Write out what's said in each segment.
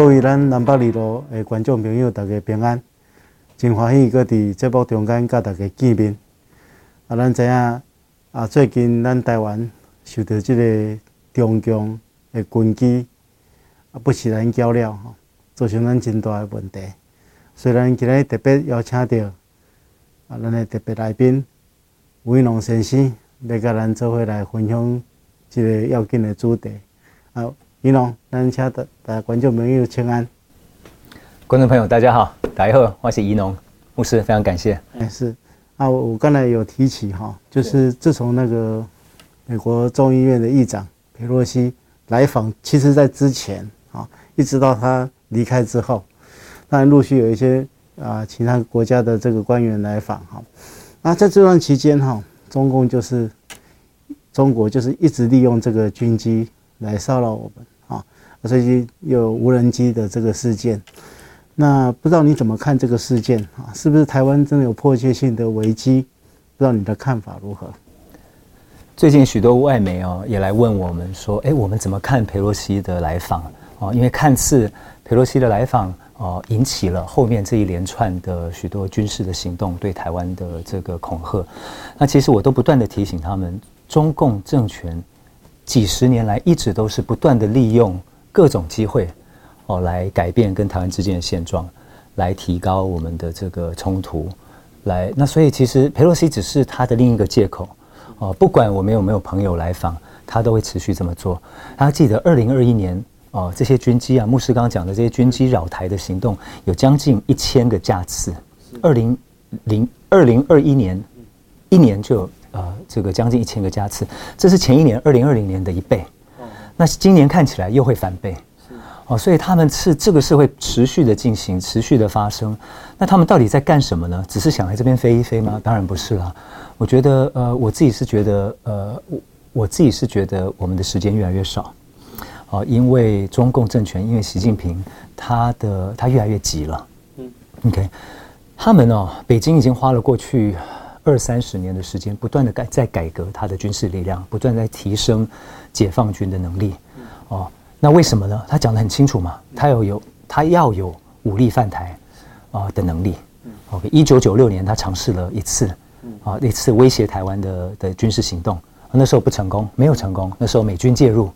各位咱南北二路的观众朋友，大家平安，真欢喜搁伫节目中间甲大家见面。啊，咱知影啊，最近咱台湾受到即个中共的军机啊不是咱较了吼，造成咱真大的问题。虽然今日特别邀请到啊，咱的特别来宾吴一龙先生，要甲咱做伙来分享即个要紧的主题啊。一龙，咱请大大观众朋友请安。观众朋友，大家好，大家好，我是宜农牧师，非常感谢。哎，是啊，我刚才有提起哈，就是自从那个美国众议院的议长佩洛西来访，其实在之前啊，一直到他离开之后，当然陆续有一些啊其他国家的这个官员来访哈。那在这段期间哈，中共就是中国就是一直利用这个军机来骚扰我们。啊最近有无人机的这个事件，那不知道你怎么看这个事件啊？是不是台湾真的有迫切性的危机？不知道你的看法如何？最近许多外媒哦也来问我们说，哎，我们怎么看佩洛西的来访哦？因为看似佩洛西的来访哦，引起了后面这一连串的许多军事的行动对台湾的这个恐吓。那其实我都不断的提醒他们，中共政权几十年来一直都是不断的利用。各种机会，哦，来改变跟台湾之间的现状，来提高我们的这个冲突，来那所以其实佩洛西只是他的另一个借口，哦，不管我们有没有朋友来访，他都会持续这么做。他记得二零二一年，哦，这些军机啊，牧师刚刚讲的这些军机扰台的行动，有将近一千个架次。二零零二零二一年，一年就有这个将近一千个加次，这是前一年二零二零年的一倍。那今年看起来又会翻倍，哦，所以他们是这个是会持续的进行，持续的发生。那他们到底在干什么呢？只是想来这边飞一飞吗？当然不是啦。我觉得，呃，我自己是觉得，呃，我我自己是觉得我们的时间越来越少，哦，因为中共政权，因为习近平他的他越来越急了。嗯，OK，他们哦，北京已经花了过去。二三十年的时间，不断的改在改革他的军事力量，不断在提升解放军的能力。哦，那为什么呢？他讲的很清楚嘛，他要有他要有武力犯台啊的能力。OK，一九九六年他尝试了一次，啊，一次威胁台湾的的军事行动，那时候不成功，没有成功。那时候美军介入，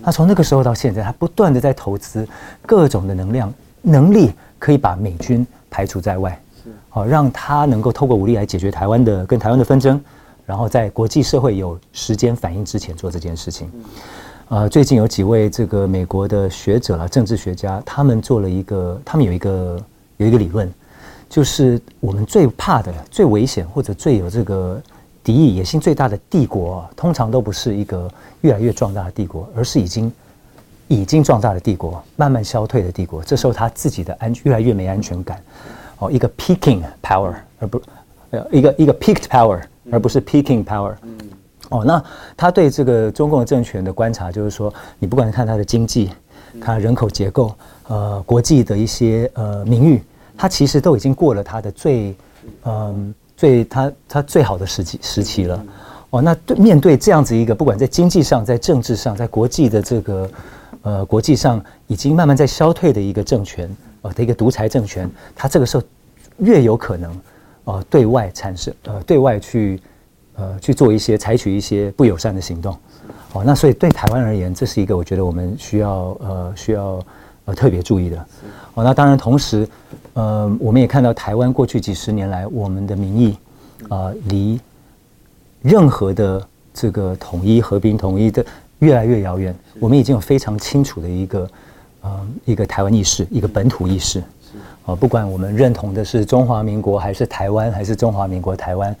那从那个时候到现在，他不断的在投资各种的能量能力，可以把美军排除在外。好，让他能够透过武力来解决台湾的跟台湾的纷争，然后在国际社会有时间反应之前做这件事情。呃，最近有几位这个美国的学者啊，政治学家，他们做了一个，他们有一个有一个理论，就是我们最怕的、最危险或者最有这个敌意、野心最大的帝国，通常都不是一个越来越壮大的帝国，而是已经已经壮大的帝国，慢慢消退的帝国。这时候他自己的安越来越没安全感。哦，一个 peaking power，而不，呃，一个一个 peaked power，而不是 peaking power。哦，那他对这个中共的政权的观察就是说，你不管看他的经济，看人口结构，呃，国际的一些呃名誉，他其实都已经过了他的最，嗯，最他他最好的时期时期了。哦，那对面对这样子一个不管在经济上、在政治上、在国际的这个呃国际上已经慢慢在消退的一个政权。呃的一个独裁政权，他这个时候越有可能，呃，对外产生呃，对外去呃去做一些采取一些不友善的行动，哦，那所以对台湾而言，这是一个我觉得我们需要呃需要呃特别注意的，哦，那当然同时，呃，我们也看到台湾过去几十年来，我们的民意啊离任何的这个统一和平统一的越来越遥远，我们已经有非常清楚的一个。呃，一个台湾意识，一个本土意识，啊，不管我们认同的是中华民国还是台湾，还是中华民国台湾，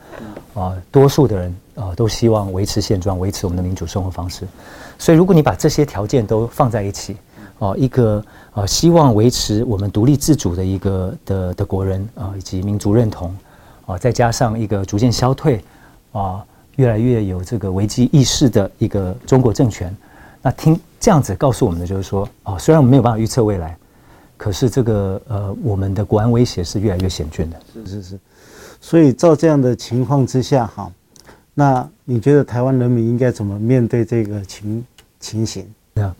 啊，多数的人啊都希望维持现状，维持我们的民主生活方式。所以，如果你把这些条件都放在一起，啊，一个啊希望维持我们独立自主的一个的的国人啊，以及民族认同，啊，再加上一个逐渐消退，啊，越来越有这个危机意识的一个中国政权。那听这样子告诉我们的就是说，哦，虽然我们没有办法预测未来，可是这个呃，我们的国安威胁是越来越险峻的。是是是，所以照这样的情况之下，哈，那你觉得台湾人民应该怎么面对这个情情形？那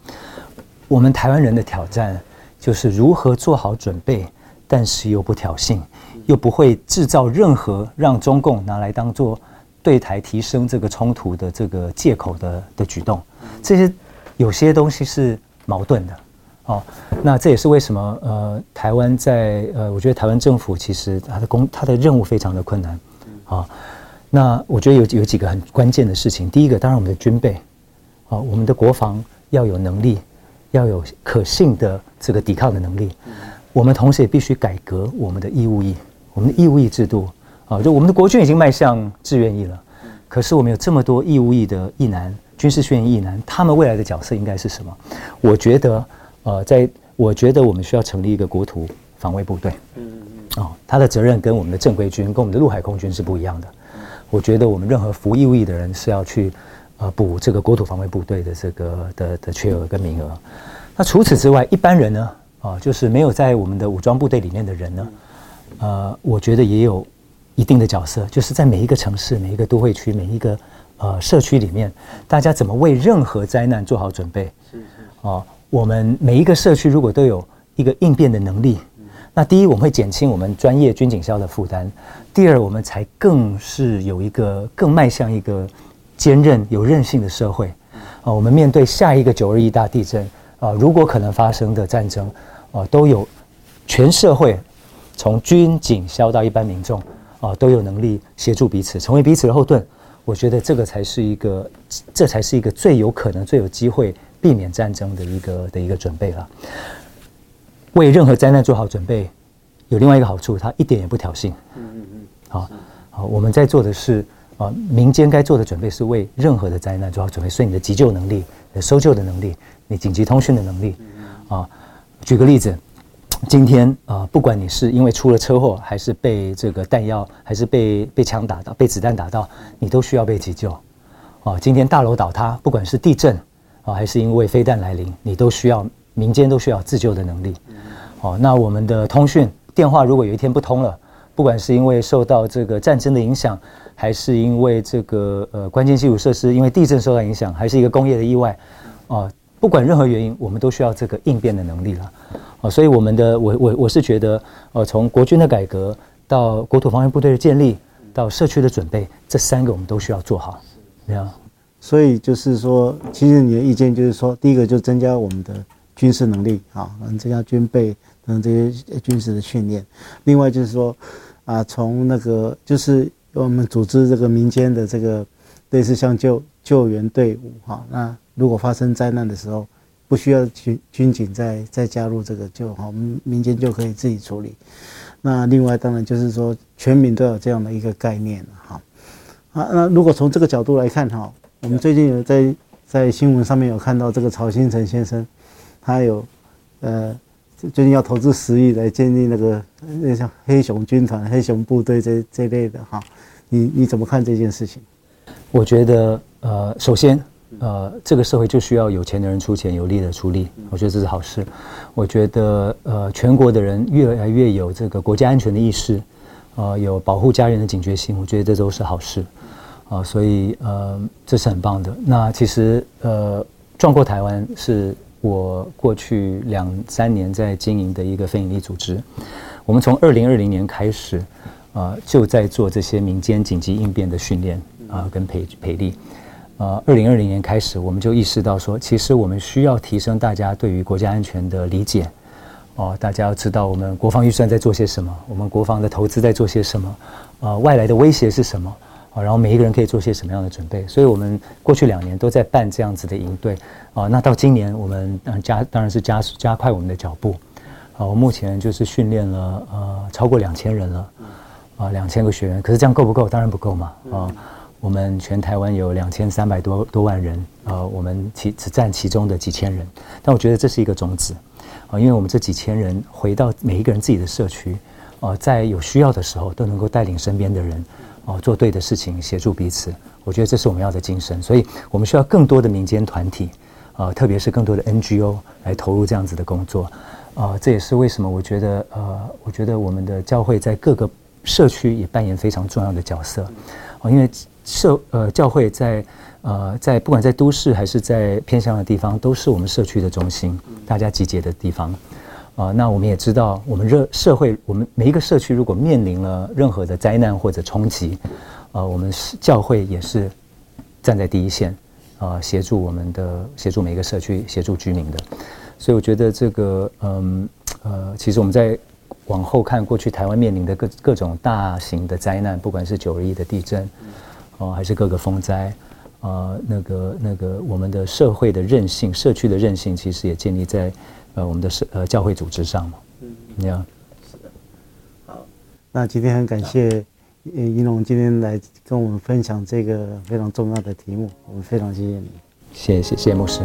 我们台湾人的挑战就是如何做好准备，但是又不挑衅，又不会制造任何让中共拿来当做对台提升这个冲突的这个借口的的举动。这些有些东西是矛盾的。哦，那这也是为什么呃，台湾在呃，我觉得台湾政府其实它的工它的任务非常的困难。啊，那我觉得有有几个很关键的事情。第一个，当然我们的军备，啊，我们的国防要有能力，要有可信的这个抵抗的能力。我们同时也必须改革我们的义务役，我们的义务役制度。啊，就我们的国军已经迈向志愿役了，可是我们有这么多义务役的役男，军事训练役男，他们未来的角色应该是什么？我觉得。呃，在我觉得我们需要成立一个国土防卫部队。嗯嗯嗯。哦，他的责任跟我们的正规军、跟我们的陆海空军是不一样的。我觉得我们任何服义务役的人是要去呃补这个国土防卫部队的这个的的缺额跟名额。那除此之外，一般人呢，啊，就是没有在我们的武装部队里面的人呢，呃，我觉得也有一定的角色，就是在每一个城市、每一个都会区、每一个呃社区里面，大家怎么为任何灾难做好准备？是是。哦。我们每一个社区如果都有一个应变的能力，那第一我们会减轻我们专业军警校的负担，第二我们才更是有一个更迈向一个坚韧有韧性的社会。啊，我们面对下一个九二一大地震啊，如果可能发生的战争啊，都有全社会从军警消到一般民众啊，都有能力协助彼此，成为彼此的后盾。我觉得这个才是一个，这才是一个最有可能、最有机会。避免战争的一个的一个准备了，为任何灾难做好准备，有另外一个好处，它一点也不挑衅。嗯嗯嗯。好，好，我们在做的是啊，民间该做的准备是为任何的灾难做好准备，所以你的急救能力、搜救的能力、你紧急通讯的能力，啊，举个例子，今天啊，不管你是因为出了车祸，还是被这个弹药，还是被被枪打到、被子弹打到，你都需要被急救。啊，今天大楼倒塌，不管是地震。啊，还是因为飞弹来临，你都需要民间都需要自救的能力。哦，那我们的通讯电话如果有一天不通了，不管是因为受到这个战争的影响，还是因为这个呃关键基础设施因为地震受到影响，还是一个工业的意外，啊，不管任何原因，我们都需要这个应变的能力了。哦，所以我们的我我我是觉得，呃，从国军的改革到国土防卫部队的建立，到社区的准备，这三个我们都需要做好。这样。所以就是说，其实你的意见就是说，第一个就增加我们的军事能力啊，能增加军备等这些军事的训练。另外就是说，啊，从那个就是我们组织这个民间的这个类似像救救援队伍哈，那如果发生灾难的时候，不需要军军警再再加入这个就好，我们民间就可以自己处理。那另外当然就是说，全民都有这样的一个概念哈。啊，那如果从这个角度来看哈。我们最近有在在新闻上面有看到这个曹新成先生，他有呃最近要投资十亿来建立那个那像黑熊军团、黑熊部队这这类的哈，你你怎么看这件事情？我觉得呃，首先呃，这个社会就需要有钱的人出钱，有力的出力，我觉得这是好事。我觉得呃，全国的人越来越有这个国家安全的意识，呃，有保护家人的警觉性，我觉得这都是好事。啊，所以呃，这是很棒的。那其实呃，壮阔台湾是我过去两三年在经营的一个非营利组织。我们从二零二零年开始，啊，就在做这些民间紧急应变的训练啊，跟培培力。呃，二零二零年开始，我们就意识到说，其实我们需要提升大家对于国家安全的理解。哦，大家要知道我们国防预算在做些什么，我们国防的投资在做些什么，呃，外来的威胁是什么？啊，然后每一个人可以做些什么样的准备？所以我们过去两年都在办这样子的营队啊。那到今年，我们加当然是加加快我们的脚步。啊，我目前就是训练了呃超过两千人了，啊两千个学员。可是这样够不够？当然不够嘛。啊，我们全台湾有两千三百多多万人，呃，我们其只占其中的几千人。但我觉得这是一个种子啊，因为我们这几千人回到每一个人自己的社区，啊，在有需要的时候都能够带领身边的人。哦，做对的事情，协助彼此，我觉得这是我们要的精神。所以，我们需要更多的民间团体，啊，特别是更多的 NGO 来投入这样子的工作。啊，这也是为什么我觉得，呃，我觉得我们的教会在各个社区也扮演非常重要的角色。哦，因为社呃教会在呃在不管在都市还是在偏乡的地方，都是我们社区的中心，大家集结的地方。啊，那我们也知道，我们热社会，我们每一个社区如果面临了任何的灾难或者冲击，呃，我们是教会也是站在第一线，啊，协助我们的协助每一个社区协助居民的。所以我觉得这个，嗯，呃，其实我们在往后看过去台湾面临的各各种大型的灾难，不管是九二一的地震，哦，还是各个风灾。啊，那个那个，我们的社会的韧性，社区的韧性，其实也建立在呃我们的社呃教会组织上嘛。嗯，你好，是的。好，那今天很感谢一龙今天来跟我们分享这个非常重要的题目，我们非常谢谢你。谢谢谢谢牧师。